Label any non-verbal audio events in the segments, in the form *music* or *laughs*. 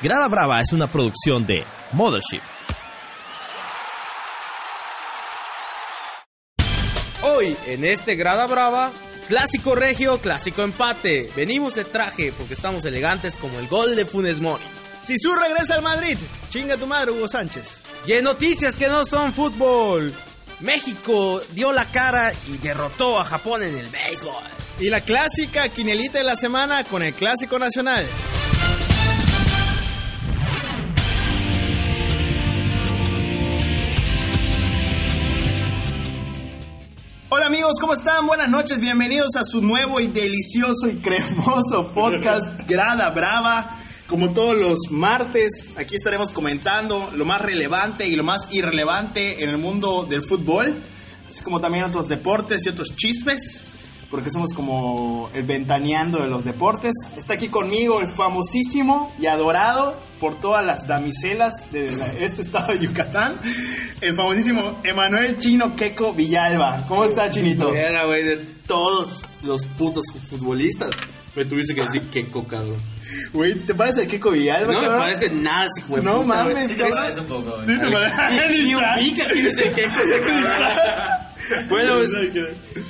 Grada Brava es una producción de Mothership. Hoy, en este Grada Brava, clásico regio, clásico empate. Venimos de traje porque estamos elegantes como el gol de Funes Mori. Sisu regresa al Madrid. Chinga tu madre, Hugo Sánchez. Y en noticias que no son fútbol, México dio la cara y derrotó a Japón en el béisbol. Y la clásica quinelita de la semana con el clásico nacional. Amigos, ¿cómo están? Buenas noches, bienvenidos a su nuevo y delicioso y cremoso *laughs* podcast Grada Brava. Como todos los martes, aquí estaremos comentando lo más relevante y lo más irrelevante en el mundo del fútbol, así como también otros deportes y otros chismes, porque somos como el ventaneando de los deportes. Está aquí conmigo el famosísimo y adorado por todas las damiselas de la- este estado de Yucatán, el famosísimo Emanuel Chino Queco Villalba. ¿Cómo está, Chinito? Era, güey, de todos los putos futbolistas. Me tuviste que decir que cabrón. Güey, ¿te parece el Queco Villalba? No me parece nada, güey. No puta, mames, güey. cabrón. Es un poco, güey. Sí, te parece- Ni un pica tiene ese queco, cabrón. *laughs* Bueno, pues,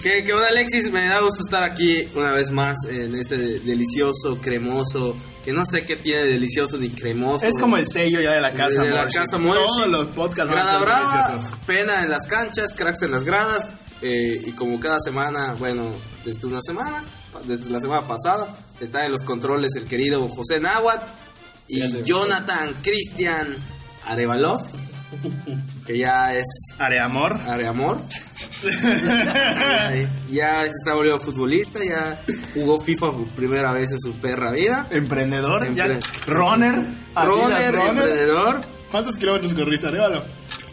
¿qué, ¿qué onda, Alexis? Me da gusto estar aquí una vez más en este delicioso, cremoso, que no sé qué tiene de delicioso ni cremoso. Es como el sello ya de la casa. de la Morship. casa. Todos los podcasts van a ser Brava, pena en las canchas, cracks en las gradas. eh, y como cada semana, bueno, desde una semana, desde la semana pasada, está en los controles el querido José Náhuatl y Jonathan Cristian Arevalov, *laughs* que ya es Areamor. Areamor. *laughs* ya se está volviendo futbolista, ya jugó FIFA por primera vez en su perra vida. Emprendedor. ya- Empre- runner. Adidas Runner, emprendedor. ¿Cuántos kilómetros corriste, Arevalo?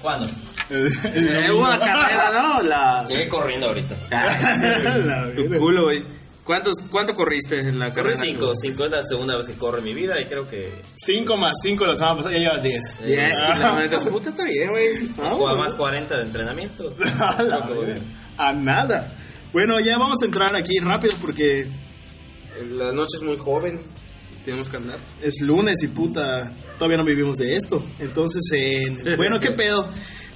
¿Cuándo? *laughs* Eh, hubo una carrera, ¿no? La... Llegué corriendo ahorita. *laughs* La tu culo, güey. ¿Cuántos, ¿Cuánto corriste en la Corrí carrera? 5, 5 es la segunda vez que corro en mi vida y creo que 5 más 5 la semana pasada, ya llevas 10. Diez kilómetros. Puta, está bien, güey. más, Ah, más 40 de entrenamiento. *laughs* A la. A nada. Bueno, ya vamos a entrar aquí rápido porque La noche es muy joven. Tenemos que andar. es lunes y puta, todavía no vivimos de esto. Entonces, en- *laughs* bueno, ¿qué pedo?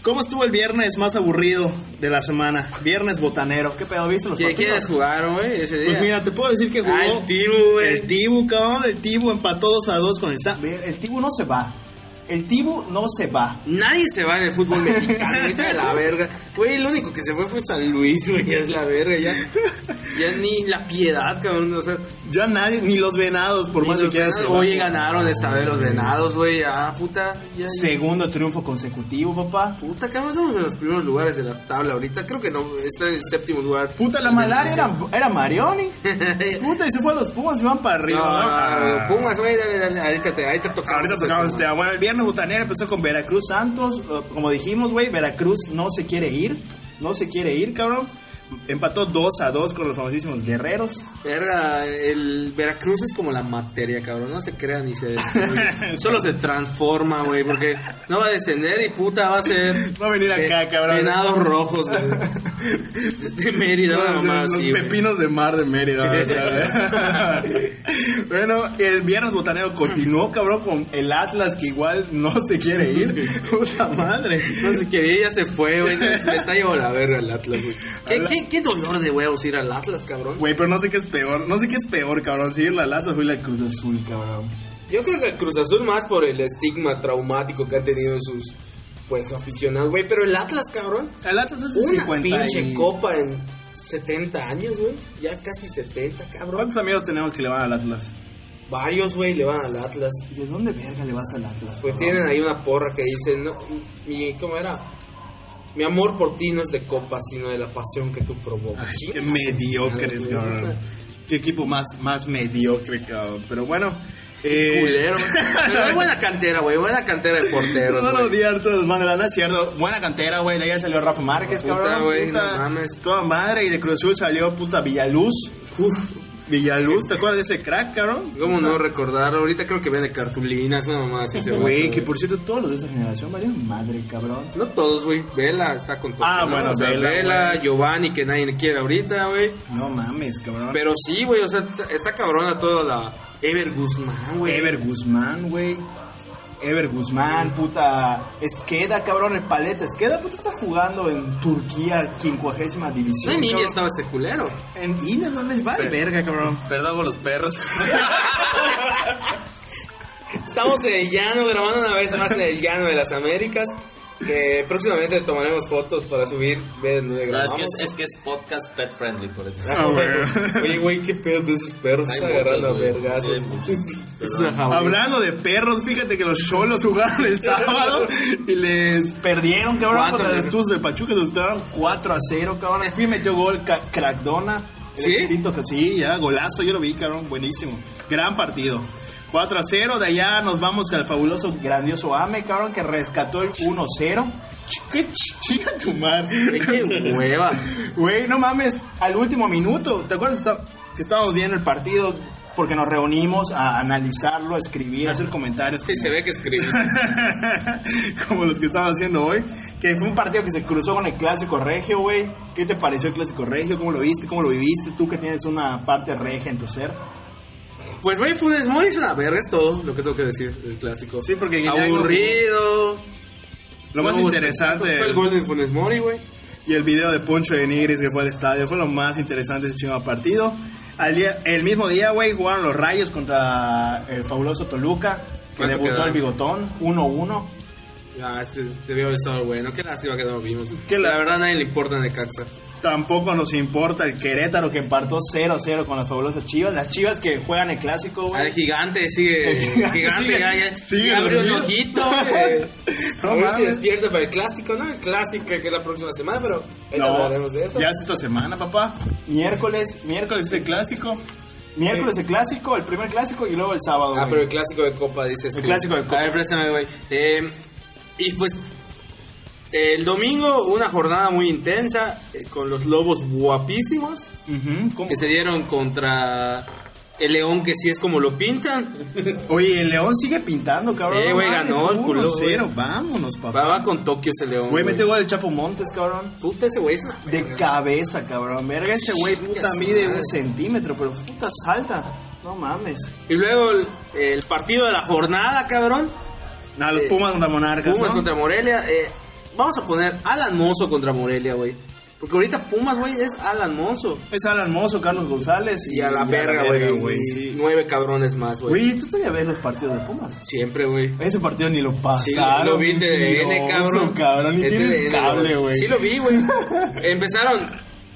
¿Cómo estuvo el viernes más aburrido de la semana? Viernes botanero. ¿Qué pedo? ¿Viste los ¿Qué partidos? quieres jugar, güey? Ese día. Pues mira, te puedo decir que jugó Ah, el Tibu, güey. El Tibu, cabrón, el Tibu empató 2 a 2 con el San. El Tibu no se va. El Tibu no se va. Nadie se va en el fútbol mexicano, ahorita de la verga. Güey, el único que se fue fue San Luis, güey, ya es la verga, ya. Ya ni la piedad, cabrón, o sea. Ya nadie, ni los venados, por más que venados. Oye, ganaron esta vez los venados, güey, ya, puta. Ya, Segundo triunfo consecutivo, papá. Puta, cabrón, estamos en los primeros lugares de la tabla ahorita. Creo que no, está en el séptimo lugar. Puta, la malaria era, era Marioni. *laughs* Puta, y se fue a los Pumas y van para arriba. No, ¿no? Pumas, güey, ahorita te, ahí te tocamos. Ahorita tocamos este. Bueno, el viernes botanero empezó con Veracruz Santos. Como dijimos, güey, Veracruz no se quiere ir. No se quiere ir, cabrón. Empató 2 a 2 con los famosísimos guerreros. Verga, el Veracruz es como la materia, cabrón. No se crea ni se destruye. *laughs* Solo se transforma, güey, porque no va a descender y puta va a ser. Va a venir acá, pe- cabrón. Venados rojos. *laughs* De Mérida, mamá los pepinos de mar de Mérida. *laughs* bueno, el viernes botanero continuó, cabrón, con el Atlas que igual no se quiere ir. Puta madre. No se quería, ya se fue, güey. Le está llevando la verga el Atlas, güey. ¿Qué, qué, qué dolor de huevos ir al Atlas, cabrón. Güey, pero no sé qué es peor. No sé qué es peor, cabrón. Si ir la Atlas o ir la Cruz Azul, cabrón. Yo creo que Cruz Azul más por el estigma traumático que han tenido sus pues aficionados, güey. Pero el Atlas, cabrón. El Atlas es Una 50 pinche y- copa en 70 años, güey. Ya casi 70, cabrón. ¿Cuántos amigos tenemos que le van al Atlas? Varios, güey, le van al Atlas. ¿De dónde verga le vas al Atlas? Pues cabrón? tienen ahí una porra que dice, no, mi, ¿cómo era? Mi amor por ti no es de copa, sino de la pasión que tú provocas. Ay, qué mediocres, cabrón. Qué equipo más, más mediocre, cabrón. Pero bueno. Eh... Culero. *laughs* Pero hay buena cantera, güey. Buena cantera de porteros, No Arturo Mano, la es cierto. Buena cantera, güey. De ahí salió Rafa Márquez, Puta, cabrón. güey, puta, no mames. Toda madre. Y de Cruz Azul salió puta Villaluz. Uf. Villaluz, ¿te acuerdas de ese crack, cabrón? ¿Cómo no recordar? Ahorita creo que vende cartulinas, así se Güey, que por cierto, todos los de esa generación valían madre, cabrón. No todos, güey. Vela está con todo. Ah, ¿no? bueno, O sea, Vela. Giovanni, que nadie le quiere ahorita, güey. No mames, cabrón. Pero sí, güey, o sea, está- está cabrona toda la Ever Guzmán, güey. Ever Guzmán, güey. Ever Guzmán, puta. Esqueda, cabrón, el paleta. Esqueda, puta, está jugando en Turquía, quincuagésima No división. en India estaba ese culero. En India no les vale verga, cabrón. Perdón por los perros. *laughs* Estamos en el llano, grabando una vez más en el llano de las Américas. Que próximamente tomaremos fotos para subir. Donde No, es, que es, es que es podcast pet friendly, por eso. Ah, güey. Oye, güey, qué pedo de esos perros. Hay Están muchos, agarrando *laughs* jauría. Hablando de perros, fíjate que los cholos jugaron el sábado y les perdieron, cabrón, ¿Cuánto, contra los? Tuzos de Pachuca, los estaban 4 a 0, cabrón. El fin metió gol Crackdona. ¿Sí? sí, ya, golazo, yo lo vi, cabrón, buenísimo. Gran partido. 4 a 0, de allá nos vamos al fabuloso, grandioso Ame, cabrón, que rescató el 1 0. ¡Qué ch- chica tu madre! Qué hueva. Güey, no mames, al último minuto, ¿te acuerdas que, está- que estábamos viendo el partido? Porque nos reunimos a analizarlo, a escribir, a hacer comentarios. Sí, se ve que escribiste. *laughs* como los que estamos haciendo hoy. Que fue un partido que se cruzó con el Clásico Regio, güey. ¿Qué te pareció el Clásico Regio? ¿Cómo lo viste? ¿Cómo lo viviste? Tú que tienes una parte regia en tu ser. Pues, güey, Funes Mori es una verga, es todo lo que tengo que decir del clásico. Sí, porque Guiñac- Aburrido. Lo más No hubo interesante. Fue el gol de Funes Mori, güey. y el video de Poncho de Nigris que fue al estadio fue lo más interesante de ese chingado partido. Al día, el mismo día, güey, jugaron los Rayos contra el fabuloso Toluca, que ¿Cuánto debutó quedaron? el bigotón, 1-1. Ah, ese debió haber estado bueno. Qué lástima que no lo vimos. La la- verdad, a nadie le importa Necaxa. Tampoco nos importa el Querétaro que empató 0-0 con las fabulosas Chivas. Las Chivas que juegan el clásico, Ah, güey. El gigante sigue. *laughs* El gigante gigante, sigue- ya, ya, sigue ya abrió ojito, *laughs* güey. No a ver si despierta para el clásico, ¿no? El clásico que es la próxima semana, pero ahí No, hablaremos de eso. Ya es esta semana, papá. Miércoles, miércoles es el clásico. Miércoles el clásico, el primer clásico y luego el sábado. Ah, güey. pero el clásico de Copa, dices. El tú. clásico de Copa. A ver, préstame, güey. Eh, y pues, el domingo, una jornada muy intensa eh, con los lobos guapísimos que se dieron contra el león, que sí es como lo pintan. *laughs* Oye, el León sigue pintando, cabrón. Sí, güey, ganó el culo, 1-0, Vámonos, papá. Va, va con Tokio ese león. Güey, mete gol el Chapo Montes, cabrón. Puta, ese güey es una De verga. cabeza, cabrón. Verga, ese güey puta mide un centímetro, pero puta salta. No mames. Y luego el, el partido de la jornada, cabrón. Nada, los Eh, Pumas contra Monarcas, Pumas ¿no? contra Morelia. eh, vamos a poner Alan Mozo contra Morelia, güey. Porque ahorita Pumas, güey, es Alan Mozo. Es Alan Mozo, Carlos González y, Y a la verga, güey. sí. Nueve cabrones más, güey. Güey, ¿tú todavía ves los partidos de Pumas? Siempre, güey. Ese partido ni lo Sí, pasaron. lo vi en TDN, cabrón. cabrón. Ni TDN, cable, güey. Sí, lo vi, güey. *laughs* Empezaron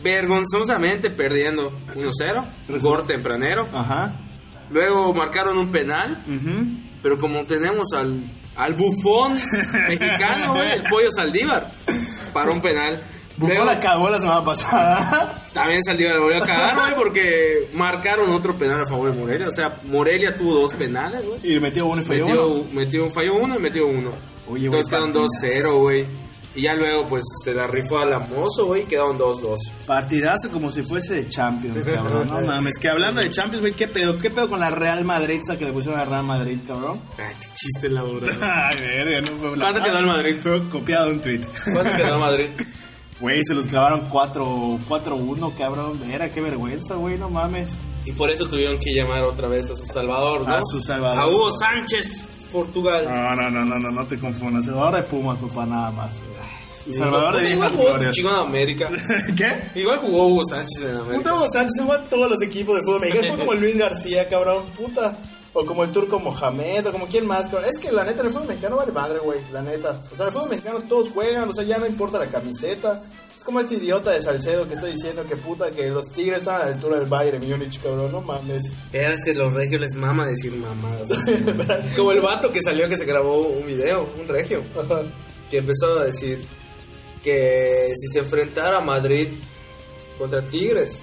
vergonzosamente perdiendo 1-0. Gol tempranero. Ajá. Luego marcaron un penal. ujú. Pero como tenemos al, al bufón mexicano, güey, el pollo Saldívar, para un penal. Luego la cagó la semana pasada. también Saldívar lo volvió a cagar, güey, porque marcaron otro penal a favor de Morelia. O sea, Morelia tuvo dos penales, güey. y metió uno y falló uno. Metió, metió un fallo uno y metió uno. Oye, Entonces quedaron partidazo. 2-0, güey. Y ya luego, pues, se la rifó a la mozo, güey, y quedaron 2-2. Partidazo como si fuese de Champions, *laughs* cabrón. No mames. Que hablando de Champions, güey, ¿qué pedo? ¿Qué pedo con la Real Madrid esa que le pusieron a Real Madrid, cabrón? *laughs* Ay, qué chiste la hora. *laughs* Ay, verga, no fue ¿Cuánto quedó el Madrid? Fue copiado un tweet. ¿Cuánto quedó Madrid? Güey, se los clavaron 4 4-1, cabrón. Era qué vergüenza, güey, no mames. Y por eso tuvieron que llamar otra vez a su Salvador, ¿no? A su Salvador. A Hugo Sánchez, Portugal. No, no, no, no, no, no te confundas. Salvador de Pumas, papá, nada más. Salvador de Igual jugó en América. *laughs* ¿Qué? Igual jugó Hugo Sánchez en América. Puta Hugo Sánchez jugó en todos los equipos de fútbol mexicano. Fue como *laughs* Luis García, cabrón, puta. O como el turco Mohamed, o como quien más, cabrón. Es que la neta, el fútbol mexicano vale madre, güey, la neta. O sea, el fútbol mexicano todos juegan, o sea, ya no importa la camiseta. Es como este idiota de Salcedo que está diciendo que puta, que los tigres están a la altura del Bayern Múnich, cabrón, no mames. Era que los regios les mama decir mamadas. *laughs* Como el vato que salió que se grabó un video, un regio, que empezó a decir que si se enfrentara Madrid contra Tigres.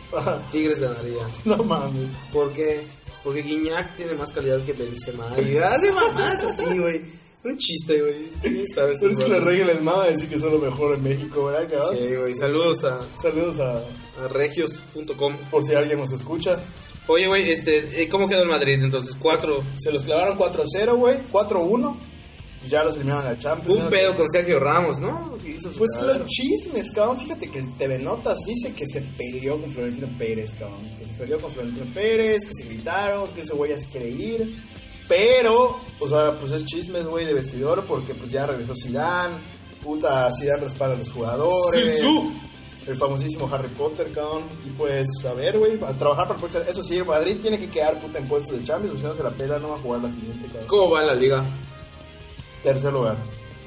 Tigres ganaría. no mames. ¿Por qué? Porque Guiñac tiene más calidad que Benzema. Y hace mamadas así, güey. Un chiste, güey. ¿Sabes? Es que los reyes les mama decir que son lo mejor en México, ¿verdad, cabrón? Sí, güey. Saludos a, Saludos a, a regios.com. por si alguien nos escucha. Oye, güey, este, eh, ¿cómo quedó el Madrid entonces? Cuatro. Se los clavaron 4-0, güey. 4-1. Y ya los eliminaron a la Champions. Un pedo con Sergio Ramos, ¿no? Pues cagadero. los chismes, cabrón. Fíjate que el TV Notas dice que se peleó con Florentino Pérez, cabrón. Que se peleó con Florentino Pérez, que se gritaron, que ese güey ya se quiere ir. Pero, o sea, pues es chismes, güey, de vestidor porque pues ya regresó Zidane. Puta, Zidane respalda a los jugadores. Zizou. El famosísimo Harry Potter, cabrón. Y pues, a ver, güey, a trabajar para el Eso sí, Madrid tiene que quedar puta en puestos de Champions, o si no se la pela, no va a jugar la siguiente, cabrón. ¿Cómo va la liga? Tercer lugar,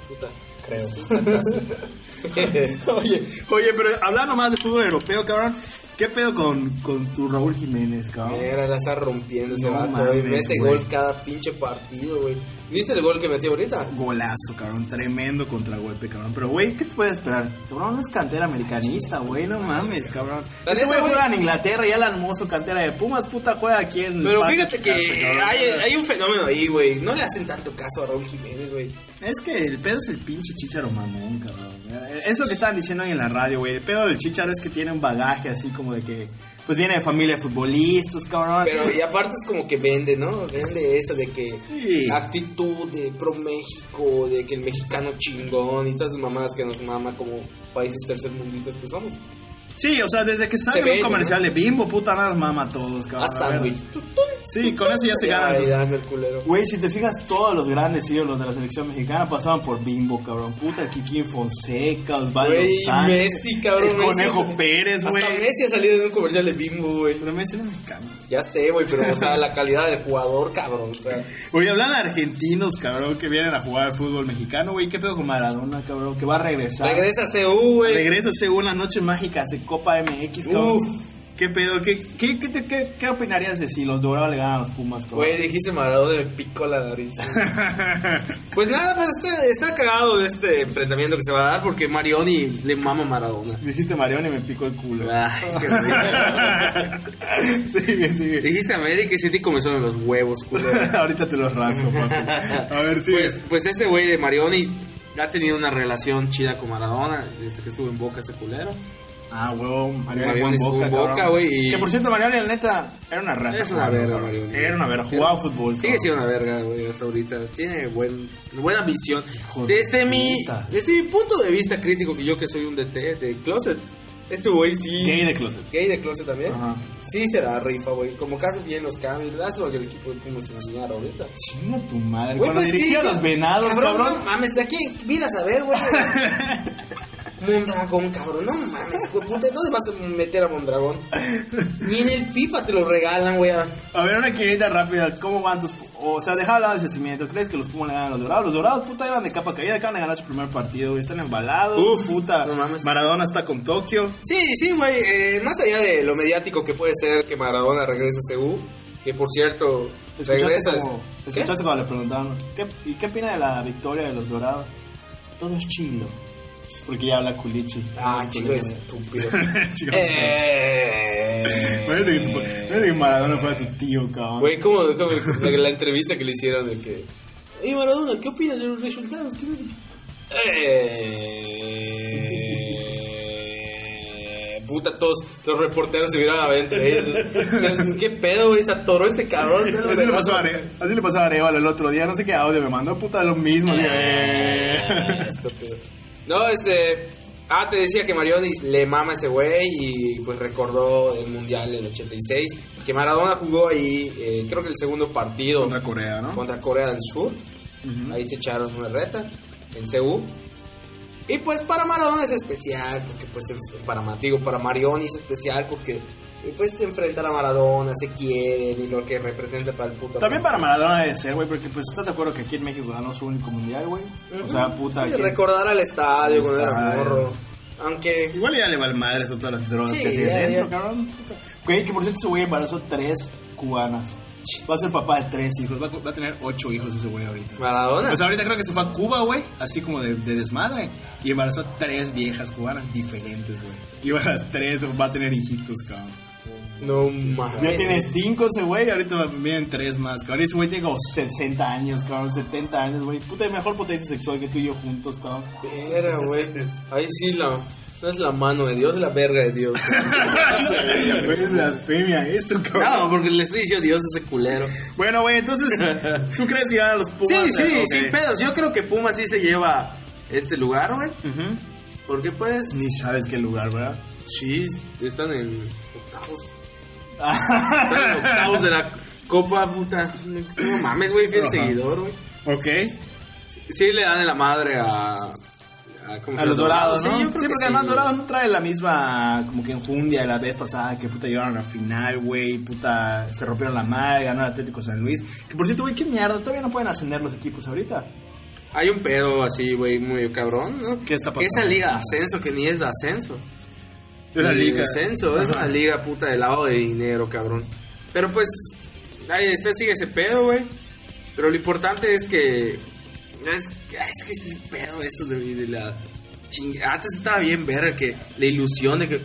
Puta. creo. *laughs* *laughs* oye, oye, pero hablando más de fútbol europeo, cabrón, ¿qué pedo con, con tu Raúl Jiménez, cabrón? Mira, la está rompiendo ese No vato, güey. Mete güey. gol cada pinche partido, güey. ¿Viste el gol que metió ahorita? Golazo, cabrón, tremendo contragolpe, cabrón. Pero, güey, ¿qué te puedes esperar? Cabrón, no es cantera americanista, güey, no mames, cabrón. Este güey juega en Inglaterra y el hermoso cantera de Pumas, puta, juega aquí en... Pero fíjate que hay, hay un fenómeno ahí, güey. No le hacen tanto caso a Raúl Jiménez, güey. Es que el pedo es el pinche chicharo mamón, cabrón. Eso que estaban diciendo ahí en la radio, güey. El pedo del chicharo es que tiene un bagaje así como de que... Pues viene de familia de futbolistas, cabrón. Pero y aparte es como que vende, ¿no? Vende eso de que Sí. actitud de pro México, de que el mexicano chingón y todas esas mamadas que nos mama como países tercermundistas que somos. Sí, o sea, desde que Se sale ve, un comercial ¿no? de Bimbo, puta, nada mama a todos, A cabrón. A ver. Sí, con eso ya se ya, el culero. Güey, si te fijas, todos los grandes ídolos de la selección mexicana pasaban por Bimbo, cabrón. Puta, Kikín Fonseca, Osvaldo Güey, Sánchez, Messi, cabrón. el Messi Conejo es- Pérez, güey. Hasta Messi ha salido en un comercial de Bimbo, güey. Pero Messi no es mexicano. Ya sé, güey, pero, o sea, la calidad del jugador, cabrón. O sea, Oye, hablan de argentinos, cabrón, que vienen a jugar al fútbol mexicano, güey. ¿Qué pedo con Maradona, cabrón? Que va a regresar. regresa a CU, güey. Regresa según las noches mágicas de Copa MX, cabrón. Uf. ¿Qué pedo? ¿Qué, qué, qué, qué, qué opinarías de si los Dorados le ganan a los Pumas, cabrón? Güey, dijiste Maradona me picó la nariz. *laughs* pues nada, pues está, está cagado este enfrentamiento que se va a dar porque Marioni le mama a Maradona. Dijiste Marión y me picó el culo. Ay, *laughs* qué rico. sigue, sigue. Dijiste América y sentí como son los huevos, culero. *laughs* Ahorita te los rasco, papi. A ver, sigue. Pues, pues este güey de Marioni ha tenido una relación chida con Maradona desde que estuvo en Boca ese culero. Ah, en estuvo en Boca, Boca, güey, y- Que por cierto, Mariano, la neta, era una rata. Es una verga. Mariano. Era una verga, jugaba fútbol. Sigue siendo una verga, güey, hasta ahorita. Tiene buen, buena visión. Desde mi, desde mi punto de vista crítico, que yo que soy un DT de Closet, este güey sí... Gay de closet. Gay de Closet también. Ajá. Sí se la rifa, güey. Como caso bien los cambios. Lástima que el equipo de Pumas se mierda ahorita. Chinga tu madre. Güey, Cuando pues, dirigía sí, a los venados, cabrón. cabrón. No mames, aquí vida a ver, güey. *laughs* Mondragón, cabrón, no mames, güey, puta, ¿dónde vas a meter a Mondragón? Ni en el FIFA te lo regalan, güey. A ver, una quinita rápida. ¿Cómo van tus.? O sea, deja hablar del crecimiento. ¿Crees que los Pumas le ganan a los Dorados? Los Dorados, puta, iban de capa caída. Acaban de ganar su primer partido, güey. Están embalados. Uf, puta. no mames. Maradona está con Tokio. Sí, sí, güey, eh, más allá de lo mediático que puede ser que Maradona regrese a CU, que por cierto, ¿Escuchaste, regresa... como- ¿Qué? escuchaste cuando le preguntaron, ¿qué, ¿y qué opina de la victoria de los Dorados? Todo es chilo. Porque ya habla Culichi. Ah, chico estúpido. *laughs* Chico. eh... Que, Maradona fuera tu tío, cabrón. Güey, como, como la, la entrevista que le hicieron de que... Ey, Maradona, ¿qué opinas de los resultados? ¿Qué no sé qué?" Eh... Puta, todos los reporteros se vieron a ver entre ellos. *laughs* ¿Qué pedo, güey? Se atoró este cabrón. Así le, pasó a Are- así le pasó a Arevalo el otro día, no sé qué audio me mandó, puta, lo mismo. eh. Estúpido. No, este. Ah, te decía que Marionis le mama ese güey y pues recordó el mundial del 86. Que Maradona jugó ahí, eh, creo que el segundo partido Contra Corea, ¿no? contra Corea del Sur. Ahí se echaron una reta en CU. Y pues para Maradona es especial, porque pues es- para, digo, para Marioni es especial porque eh, pues se enfrentan a Maradona, se quieren y lo que representa para el puto. También para Maradona debe ser, güey, porque pues estás de acuerdo que aquí en México ganó su único mundial, güey. O sea, puta. Sí, aquí- recordar al estadio cuando era morro. Aunque Igual ya le vale madre son todas las drogas Sí, que tiene dentro, cabrón. Güey, que por cierto ese güey embarazó tres cubanas. Va a ser papá de tres hijos, va a, va a tener ocho hijos ese güey ahorita. Maradona. Pues ahorita creo que se fue a Cuba, güey, así como de, de desmadre. Y embarazó tres viejas cubanas diferentes, güey. Y las tres va a tener hijitos, cabrón. No Ya mames. tiene cinco ese güey, ahorita vienen tres más, cabrón. Ese güey tiene como 60 años, cabrón, 70 años, güey. Puta, mejor potencia sexual que tú y yo juntos, cabrón. Era, güey. Ahí sí la. No es la mano de Dios, es la verga de Dios. *laughs* Es blasfemia eso, cabrón. no, porque le estoy diciendo Dios a ese culero. Bueno, güey, entonces, *laughs* ¿tú crees que ganan los Pumas? Sí, sí, sin pedos. Yo creo que Pumas sí se lleva este lugar, güey. Porque pues... Ni sabes qué lugar, ¿verdad? Sí, están en octavos. En octavos de la Copa, puta. No mames, güey, fiel Ajá. seguidor, güey. Ok. Sí le dan en la madre a... A, ¿cómo se A los dorados, ¿no? Sí, porque sí, además. Dorados no trae la misma como que enjundia de la vez pasada que puta llegaron a la final, güey, puta se rompieron la madre, ganó el Atlético San Luis. Que por cierto, güey, qué mierda, todavía no pueden ascender los equipos ahorita. Hay un pedo así, güey, muy cabrón, ¿no? ¿Qué está pasando? Esa liga de ascenso que ni es de ascenso. Una liga. ascenso, es una liga puta de lado de dinero, cabrón. Pero pues, ahí después sigue ese pedo, güey. Pero lo importante es que. Es, es que ese pedo, eso de, de la. ching- Antes estaba bien ver que la ilusión de que,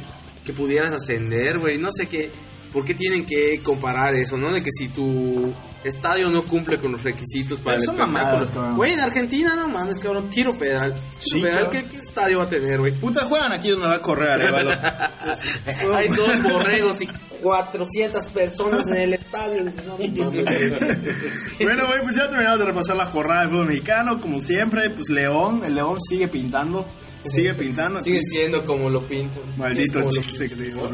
que pudieras ascender, güey. No sé qué. ¿Por qué tienen que comparar eso, no? De que si tu estadio no cumple con los requisitos para Pero el espectáculo. Güey, en Argentina, no mames, cabrón. Tiro federal. Tiro Sí, federal. ¿qué, ¿qué estadio va a tener, güey? Puta, juegan aquí donde va a correr Arevalo. *laughs* Hay dos borregos y 400 personas en el estadio. No, *laughs* bueno, güey, pues ya terminamos de repasar la jornada del fútbol mexicano. Como siempre, pues León, el León sigue pintando. Sigue pintando. Sigue siendo como lo pintan. Maldito Sí, chiste que te digo.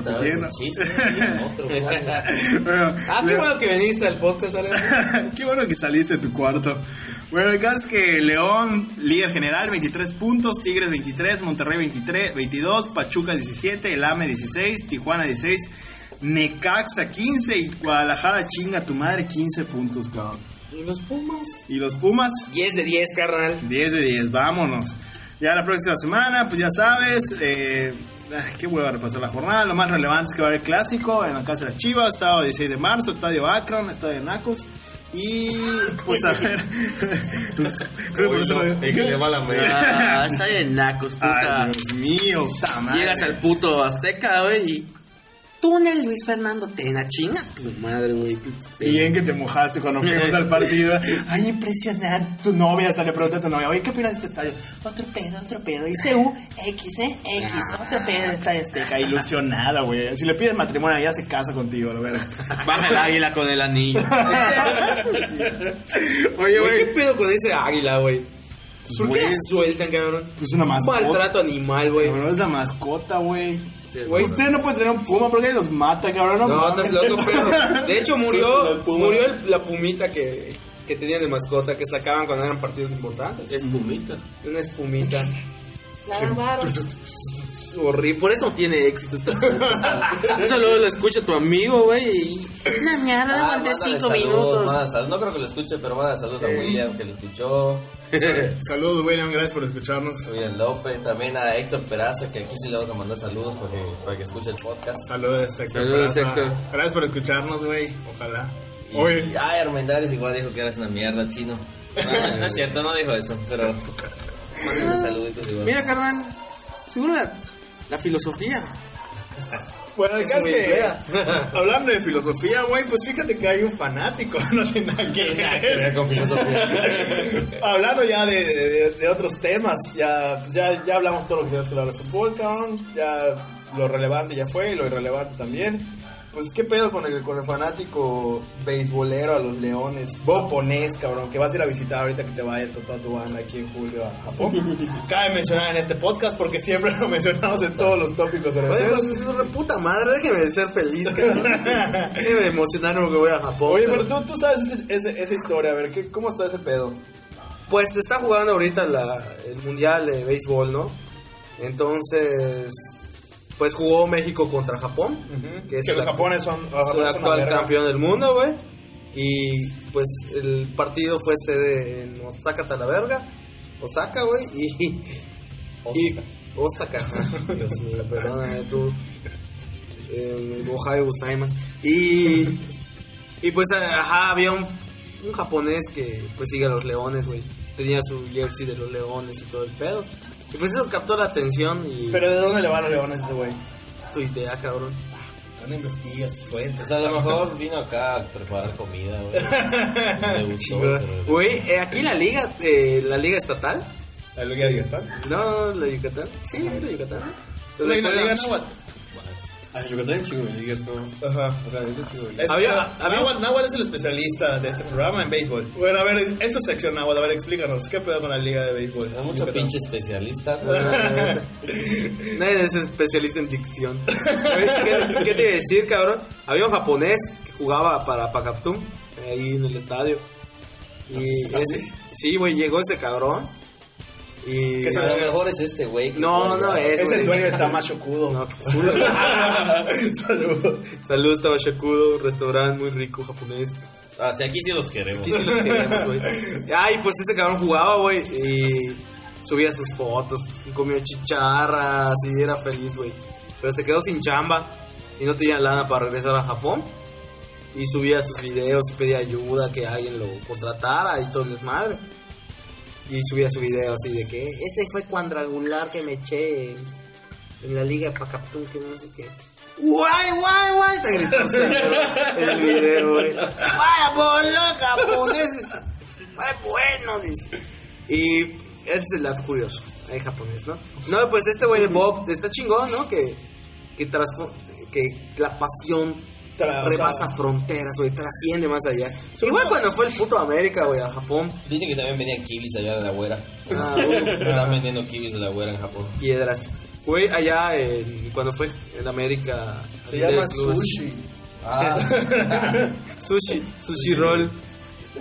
Bueno, Ah, qué bueno que viniste al podcast. *laughs* Qué bueno que saliste de tu cuarto. Bueno, el caso es que León, líder general, 23 puntos, Tigres 23, Monterrey 23, 22, Pachuca 17, el AME 16, Tijuana 16, Necaxa 15 y Guadalajara chinga tu madre 15 puntos, cabrón. ¿Y los Pumas? Y los Pumas 10 de 10, carnal. 10 de 10, vámonos. Ya la próxima semana, pues ya sabes, eh, ay, qué hueva repasar la jornada. Lo más relevante es que va a haber clásico en la casa de las Chivas, sábado 16 de marzo, estadio Akron, estadio Nacos. Y pues a ver. *laughs* Creo que lo- Hay que llevar la Ah, está de nacos, puta. Ay, Dios mío, puta madre. Llegas al puto Azteca, güey, y... Túnel Luis Fernando Tena, chinga tu madre, güey. Bien que te mojaste cuando fuimos al partido. *laughs* Ay, impresionante. Tu novia, hasta le pregunté a tu novia, oye, ¿qué opinas de este estadio? Otro pedo, otro pedo. Y CU, X, ¿eh? X, otro pedo de estadio Azteca. Ilusionada, güey. Si le pides matrimonio, ya se casa contigo, lo verás. *laughs* Baja el águila con el anillo. *laughs* Oye, Güey, ¿qué pedo con ese águila, güey? ¿Por qué güey. le sueltan, cabrón? Pues una mascota. Maltrato animal, güey. Cabrón, es la mascota, güey. Sí, Güey, bueno. usted no puede tener un puma porque los mata, cabrón. No, No, estás loco, pero. De hecho, murió, *laughs* murió el- la pumita que, que tenían de mascota, que sacaban cuando eran partidos importantes. Es pumita. Una espumita. Horrible, por eso no tiene éxito esta. Eso luego lo escucha tu amigo, güey. y Una mierda, Ah, aguanté cinco saludos, minutos. manda saludos. No creo que lo escuche, pero manda saludos a William, que lo escuchó. *laughs* Saludos, William. Gracias por escucharnos. William López, también a Héctor Peraza, que aquí sí le vamos a mandar saludos para que, para que escuche el podcast. Saludos, Héctor. Saludos, Peraza. Héctor. Gracias por escucharnos, güey. Ojalá. Y, Oye. y, ay, Armendáriz igual dijo que eras una mierda, chino. *laughs* No, no es cierto, no dijo eso, pero. *laughs* Mándale saluditos igual. Mira, carnal, seguro la, la filosofía. Bueno, el caso que, hablando de filosofía, güey, pues fíjate que hay un fanático, *laughs* no tiene nada que ver. con filosofía. *laughs* hablando ya de, de- de otros temas, ya, ya, ya hablamos todo lo que teníamos que hablar de fútbol, cabrón, ya lo relevante ya fue y lo irrelevante también. Pues qué pedo con el, con el fanático beisbolero a los leones, japonés, cabrón, que vas a ir a visitar ahorita que te vayas con toda tu banda aquí en julio a Japón. *laughs* Cabe mencionar en este podcast porque siempre lo mencionamos en todos los tópicos Oye, pues es una puta madre, déjeme ser feliz, cabrón. *laughs* Déjeme emocionarme que voy a Japón. Oye, pero tú, tú sabes ese- ese- esa historia, a ver, ¿qué, ¿cómo está ese pedo? Pues está jugando ahorita la- el mundial de béisbol, ¿no? Entonces, pues jugó México contra Japón, que Que, es los son, los es el actual campeón del mundo, güey. Y pues el partido fue sede en Osaka, Talaverga. Osaka, güey. Y, y Osaka. *laughs* Dios mío, perdóname tú. En Ohio Gozaimasu. Y, y pues, ajá, había un, un japonés que pues sigue a los leones, güey. Tenía su jersey de los leones y todo el pedo. Y pues eso captó la atención y Pero ¿de dónde le van los leones a ese güey? tu idea, cabrón. No investigas sus fuentes. Pues a lo mejor vino acá a preparar comida, güey. *laughs* Gustó. Güey, eh, aquí la liga, eh, la liga estatal, ¿La Liga de Yucatán? no, la de Yucatán, sí, la de Yucatán. Una liga náhuatl. Ajá. Es- Había- había- Náhuatl- Náhuatl es el especialista de este programa en béisbol. Bueno, a ver, esa sección Náhuatl, a ver, explícanos, ¿qué pedo con la liga de béisbol? Hay mucho Yucatán. pinche especialista. *laughs* Nadie es especialista en dicción. ¿Qué, qué te iba a decir, cabrón? Había un japonés que jugaba para Pacaptum, ahí en el estadio. Y ese, sí, güey, llegó ese cabrón. Y. ¿Qué se A lo mejor es este güey. que No, no es. Es el dueño de Tamacho Kudo. No. *laughs* Saludos. Saludos, Tabashakudo, restaurante muy rico japonés. Ah, sí, aquí sí los queremos. Aquí sí los queremos, güey. Ay, pues ese cabrón jugaba, güey, y subía sus fotos, comió chicharras y era feliz, güey. Pero se quedó sin chamba y no tenía lana para regresar a Japón. Y subía sus videos y pedía ayuda, que alguien lo contratara y todo el desmadre. Y subía su video así de que ese fue cuadrangular que me eché en, la liga de Pacaptún, que no sé qué. Guay, guay, guay, te gritó el video, güey. Vaya, boludo, japoneses. Ay, bueno, dice. Y ese es el dato curioso. Hay japonés, ¿no? No, pues este güey de Bob está chingón, ¿no? Que, que, que la pasión Tra- rebasa fronteras, güey, trasciende más allá. Igual cuando fue el puto América, güey, a Japón. Dicen que también venían kibis allá de la güera. Ah, *laughs* Están vendiendo kibis de la güera en Japón. piedras. Güey, allá en- cuando fue en América. Se llama sushi. Ah, *laughs* sushi, sushi roll.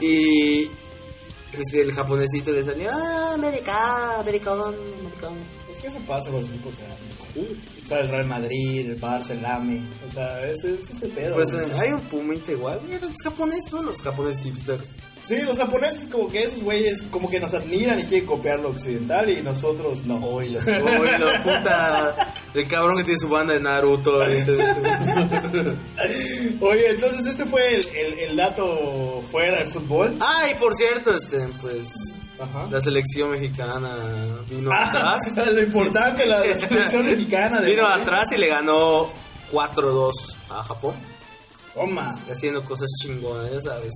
Y pues, el japonesito le salía, ah, América, americano, americano. Es que eso pasa con los equipos grandes. O sea, el Real Madrid, el Barça, el AME. O sea, ese es ese pedo. Pues güey. hay un pumita igual. Los japoneses son los japoneses hipsters. Sí, los japoneses como que esos güeyes como que nos admiran y quieren copiar lo occidental y nosotros no. Uy, la puta. El cabrón que tiene su banda de Naruto. *laughs* *laughs* Oye, entonces ese fue el, el, el dato fuera del fútbol. Ah, y por cierto, este, pues. Ajá. La selección mexicana vino Ah, atrás. *laughs* lo importante, la, la *laughs* selección mexicana de Vino atrás y le ganó 4-2 a Japón. Toma. Haciendo cosas chingonas, ya sabes.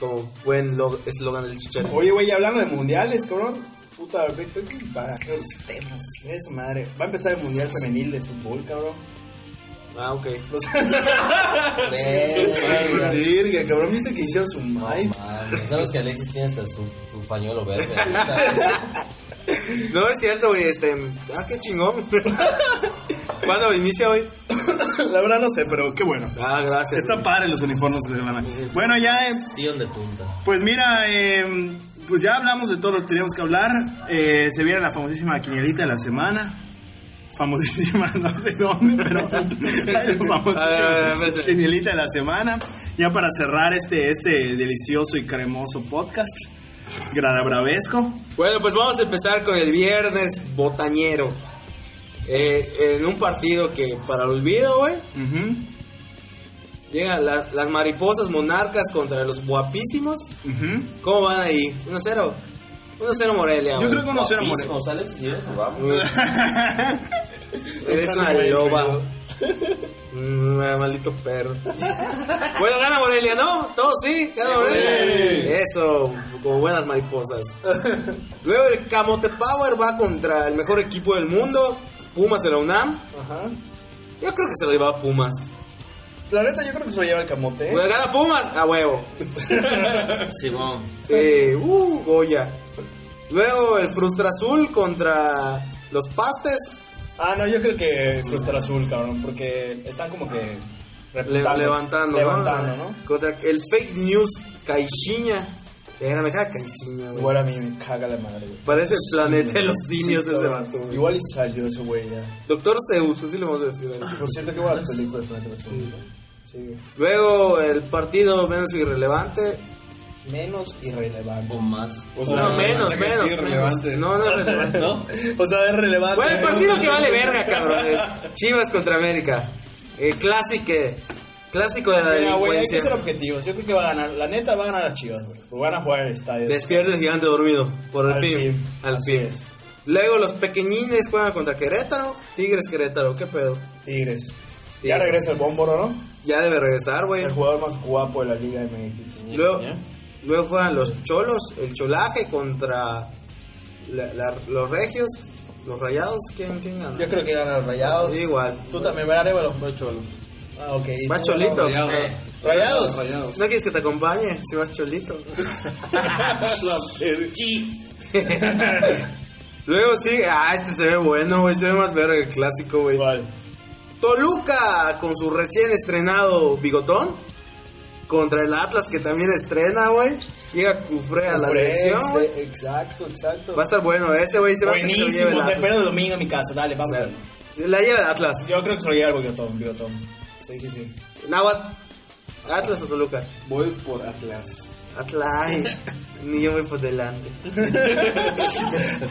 Como buen lo- eslogan del chicharito. Oye, güey, hablando de mundiales, cabrón. Puta, ve, ve, para los temas. Eso, madre. Va a empezar el mundial femenil de fútbol, cabrón. Ah, ok. *laughs* Los... verga. Cabrón, viste que hicieron su No. Mames. ¿Sabes que Alexis tiene hasta su, su pañuelo verde? No es cierto, güey. Este. Ah, qué chingón. ¿Cuándo inicia hoy? La verdad no sé, pero qué bueno. Ah, gracias. Está padre los uniformes de semana. Bueno, ya, Sion de punta. pues mira, eh, pues ya hablamos de todo lo que teníamos que hablar. Eh, se viene la famosísima quinielita de la semana. Famosísima, *laughs* no sé dónde, pero *laughs* famosísima A ver, a ver, a ver. quinielita de la semana. Ya para cerrar este, este delicioso y cremoso podcast. Grada Bravesco. Bueno, pues vamos a empezar con el viernes botañero. Eh, en un partido que para el olvido, güey. Ujú, Llegan la- las mariposas monarcas contra los guapísimos. ujú. ¿Cómo van ahí? 1-0. 1-0 Morelia. Yo creo que uno será Guapísimo, Alexis, ¿sí? Vamos. Eres *laughs* una loba. Mm, maldito perro. bueno, gana Morelia, ¿no? Todos sí, gana Morelia. Eso, como buenas mariposas. *laughs* Luego el Camote Power va contra el mejor equipo del mundo, Pumas de la UNAM. Ajá. Yo creo que se lo lleva Pumas. La neta, yo creo que se lo lleva el camote. ¿eh? Pues gana Pumas, a huevo. *laughs* Simón. Eh, uh, Goya. Luego el Frustra Azul contra los Pastes. Ah, no, yo creo que Frustra Azul, cabrón, porque están como que levantando, levantando, ¿no? Contra el fake news Caixinha. Era, me caga Caixinha, güey. Igual a mí me caga la madre, güey. Parece el planeta de los simios Sí, de ese vato. güey. Igual y salió ese güey ya. Doctor Zeus, así le vamos a decir. *laughs* Por cierto, qué buena película de Planeta de los Simios. Sí. Luego el partido menos irrelevante. Menos irrelevante. O más. O no, menos, que menos. sí, menos. No, no es relevante. *laughs* ¿No? *laughs* O sea, es relevante. Bueno, el partido que vale verga, cabrón. *laughs* Chivas contra América. El clásico, clásico de la Mira, güey, hay que ser objetivos. Yo creo que va a ganar. La neta va a ganar a Chivas, güey. Van a jugar en el estadio. Despierta el gigante dormido. Por el Al fin. fin, Al es. Luego los pequeñines juegan contra Querétaro. Tigres Querétaro, ¿qué pedo? Tigres. Ya regresa el Bómboro, ¿no? Ya debe regresar, güey. El jugador más guapo de la Liga MX. Luego, ¿Ya? Luego juegan los cholos, el cholaje contra la- la- los regios. ¿Los rayados? ¿Quién, quién gana? Yo creo que ganan los rayados. Sí, igual. Tú también, ¿verdad, Arevalo? Voy cholo. Ah, ok. ¿Y ¿Vas cholito? Rayados. Eh, ¿Rayados? Rayados. ¿No quieres que te acompañe? Si vas cholito. *laughs* *laughs* Luego sí, ah, este se ve bueno, güey. Se ve más verga el clásico, güey. Igual. Toluca con su recién estrenado bigotón contra el Atlas que también estrena, güey. Llega Cufré a la dirección, güey. Exacto, exacto. Va a estar bueno ese, güey. A Buenísimo, el te Atlas. espero el domingo en mi casa. Dale, vamos. La lleva el Atlas. Yo creo que se lo lleva el bigotón, bigotón. Sí, sí, sí. Nahuatl, ¿Atlas o Toluca? Voy por Atlas. Atlas. Ni yo voy por delante. *laughs*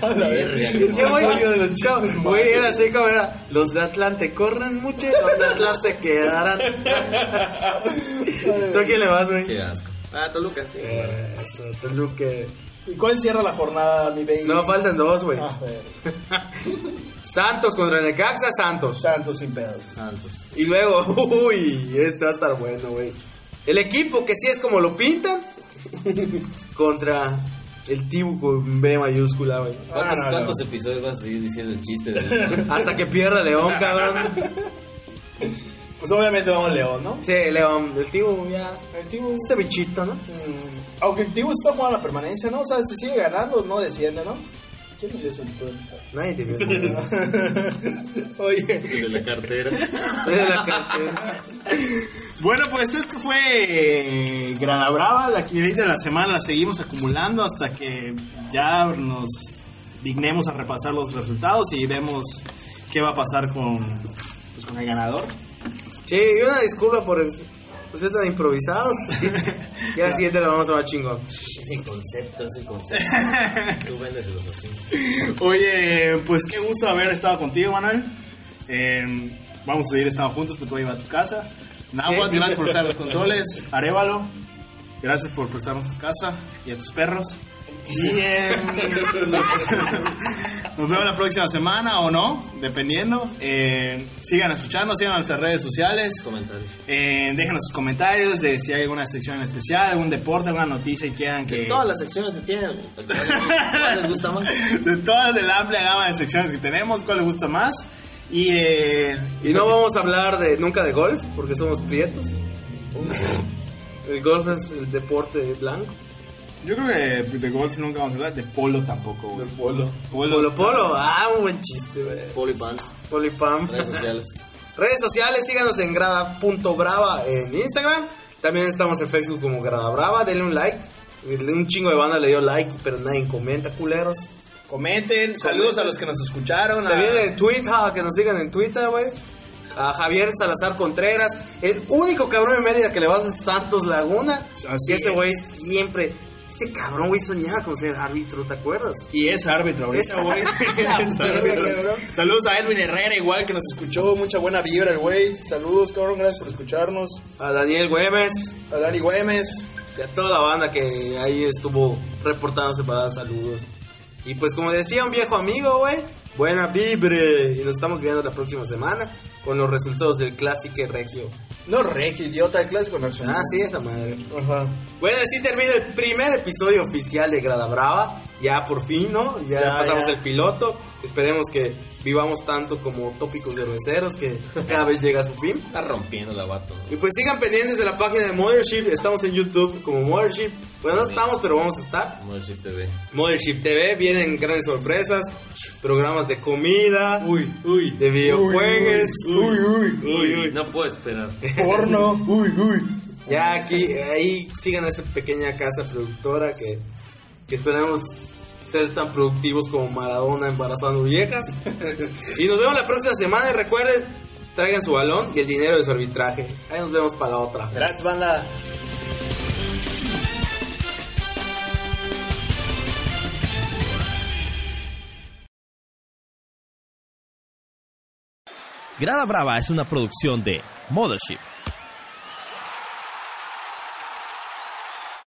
Verga, Yo voy, de los como- güey, era así como era. Los de Atlante corren mucho y los de Atlas se quedarán. *laughs* ¿Tú a quién le vas, güey? Qué asco. Ah, Toluca. sí. Eh, Eso, Toluca. ¿Y cuál cierra la jornada, mi baby? No, faltan dos, güey. Ah. *laughs* Santos contra Necaxa, Santos. Santos sin pedos. Santos. Y luego, uy, este va a estar bueno, güey. El equipo que sí es como lo pintan *laughs* contra el Tibu con B mayúscula, güey. ¿Cuántos, Ah, no, no. cuántos episodios vas a seguir diciendo el chiste de *laughs* *laughs* Hasta que pierda León, cabrón. Pues obviamente vamos León, ¿no? Sí, León, el Tibu ya. El Tibu, Ese bichito, ¿no? mm, aunque el Tibu está jugando la permanencia, ¿no? O sea, si sigue ganando, no desciende, ¿no? ¿Quién dio eso? Nadie te vio. Oye. de la cartera? De la cartera. Bueno, pues esto fue eh, Grada Brava, la quinielita de la semana la seguimos acumulando hasta que ya nos dignemos a repasar los resultados y vemos qué va a pasar con, pues, con el ganador. Sí, y una disculpa por, el- por ser tan improvisados. *laughs* Y al siguiente lo vamos a más chingón. Es el concepto, es el concepto. Tú véndeselos así. Oye, pues qué gusto haber estado contigo, Manuel. Eh, vamos a seguir estando juntos, pero tú vas a ir a tu casa. Nahuatl, Sí. gracias por estar en los *laughs* controles. Arevalo, gracias por prestarnos tu casa y a tus perros. Eh, nos vemos la próxima semana o no, dependiendo. Eh, sigan escuchando, sigan nuestras redes sociales. Comentarios. Eh, déjenos sus comentarios de si hay alguna sección en especial, algún deporte, alguna noticia y quieran que... Todas las secciones se tienen. ¿Cuál *laughs* les gusta más? de todas de la amplia gama de secciones que tenemos, cuál le gusta más. Y, eh, Y no vamos a hablar de nunca de golf, porque somos prietos. El golf es el deporte blanco. yo creo que de golf nunca vamos a hablar, de polo tampoco. güey. Polo. Polo Polo, ah, un buen chiste, güey. Polipan. Polipam. Redes sociales. *laughs* Redes sociales, síganos en grada.brava en Instagram. También estamos en Facebook como Grada Brava, denle un like. Un chingo de banda le dio like, pero nadie comenta, culeros. Comenten, saludos a los que nos escucharon. a- También en Twitter, que nos sigan en Twitter, güey. A Javier Salazar Contreras, el único cabrón de Mérida que le va a Santos Laguna. Así y ese es. güey siempre, ese cabrón, güey, soñaba con ser árbitro, ¿te acuerdas? Y es árbitro ahorita, güey. *laughs* *laughs* cabrón. Saludos a Edwin Herrera, igual que nos escuchó. Mucha buena vibra el güey. Saludos, cabrón. Gracias por escucharnos. A Daniel Güemes, A Dani Güemes. y a toda la banda que ahí estuvo reportándose para dar saludos. Y pues como decía un viejo amigo, güey, buena vibre. Y nos estamos viendo la próxima semana con los resultados del clásico regio. No, regio, idiota, el clásico nacional. Ah, sí, esa madre. Ajá. Bueno, así termina el primer episodio oficial de Grada Brava. Ya por fin, ¿no? Ya, Ya, pasamos ya. el piloto. Esperemos que vivamos tanto como tópicos de receros que *laughs* cada vez llega a su fin. Está rompiendo la vato. Y pues sigan pendientes de la página de Mothership. Estamos en YouTube como Mothership. Bueno, no estamos, pero vamos a estar. Mothership TV. Mothership TV, vienen grandes sorpresas, programas de comida, Uy, uy. de videojuegos. Uy, uy. uy, uy. No puedo esperar. Porno. *laughs* Uy, uy. Ya aquí, ahí sigan a esta pequeña casa productora que, que esperamos ser tan productivos como Maradona embarazando viejas. *laughs* Y nos vemos la próxima semana y recuerden, traigan su balón y el dinero de su arbitraje. Ahí nos vemos para la otra. Gracias, banda. Grada Brava es una producción de Mothership.